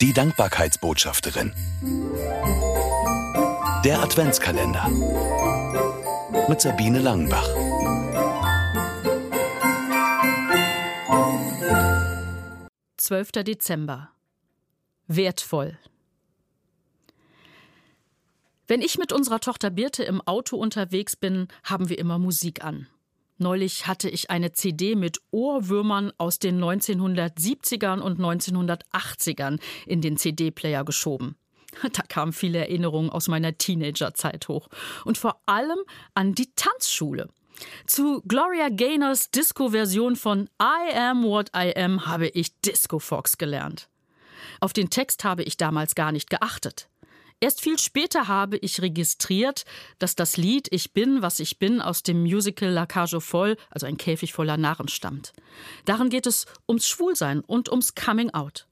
Die Dankbarkeitsbotschafterin. Der Adventskalender. Mit Sabine Langenbach. Zwölfter Dezember. Wertvoll. Wenn ich mit unserer Tochter Birte im Auto unterwegs bin, haben wir immer Musik an. Neulich hatte ich eine CD mit Ohrwürmern aus den 1970ern und 1980ern in den CD-Player geschoben. Da kamen viele Erinnerungen aus meiner Teenagerzeit hoch. Und vor allem an die Tanzschule. Zu Gloria Gaynors Disco-Version von I Am What I Am habe ich Disco Fox gelernt. Auf den Text habe ich damals gar nicht geachtet. Erst viel später habe ich registriert, dass das Lied Ich bin, was ich bin aus dem Musical La Cage voll, also ein Käfig voller Narren, stammt. Darin geht es ums Schwulsein und ums Coming Out.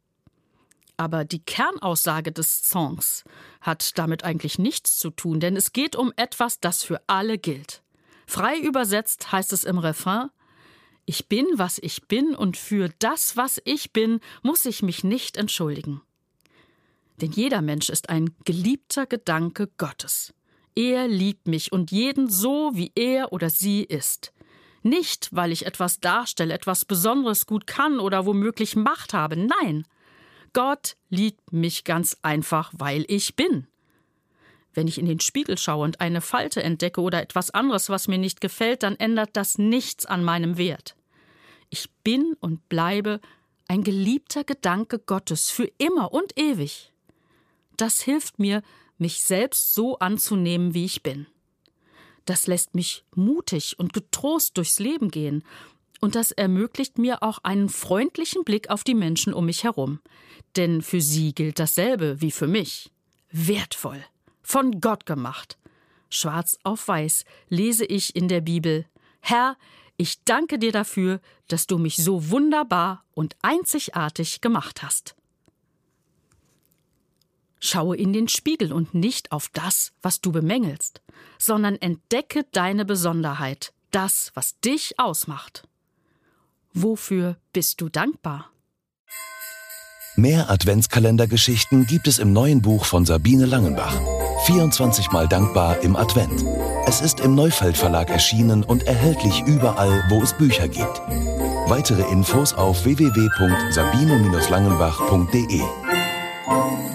Aber die Kernaussage des Songs hat damit eigentlich nichts zu tun, denn es geht um etwas, das für alle gilt. Frei übersetzt heißt es im Refrain Ich bin, was ich bin, und für das, was ich bin, muss ich mich nicht entschuldigen. Denn jeder Mensch ist ein geliebter Gedanke Gottes. Er liebt mich und jeden so, wie er oder sie ist. Nicht, weil ich etwas darstelle, etwas Besonderes gut kann oder womöglich Macht habe. Nein. Gott liebt mich ganz einfach, weil ich bin. Wenn ich in den Spiegel schaue und eine Falte entdecke oder etwas anderes, was mir nicht gefällt, dann ändert das nichts an meinem Wert. Ich bin und bleibe ein geliebter Gedanke Gottes für immer und ewig. Das hilft mir, mich selbst so anzunehmen, wie ich bin. Das lässt mich mutig und getrost durchs Leben gehen, und das ermöglicht mir auch einen freundlichen Blick auf die Menschen um mich herum. Denn für sie gilt dasselbe wie für mich. Wertvoll, von Gott gemacht. Schwarz auf weiß lese ich in der Bibel Herr, ich danke dir dafür, dass du mich so wunderbar und einzigartig gemacht hast. Schaue in den Spiegel und nicht auf das, was du bemängelst, sondern entdecke deine Besonderheit, das, was dich ausmacht. Wofür bist du dankbar? Mehr Adventskalendergeschichten gibt es im neuen Buch von Sabine Langenbach. 24 Mal dankbar im Advent. Es ist im Neufeld Verlag erschienen und erhältlich überall, wo es Bücher gibt. Weitere Infos auf www.sabine-langenbach.de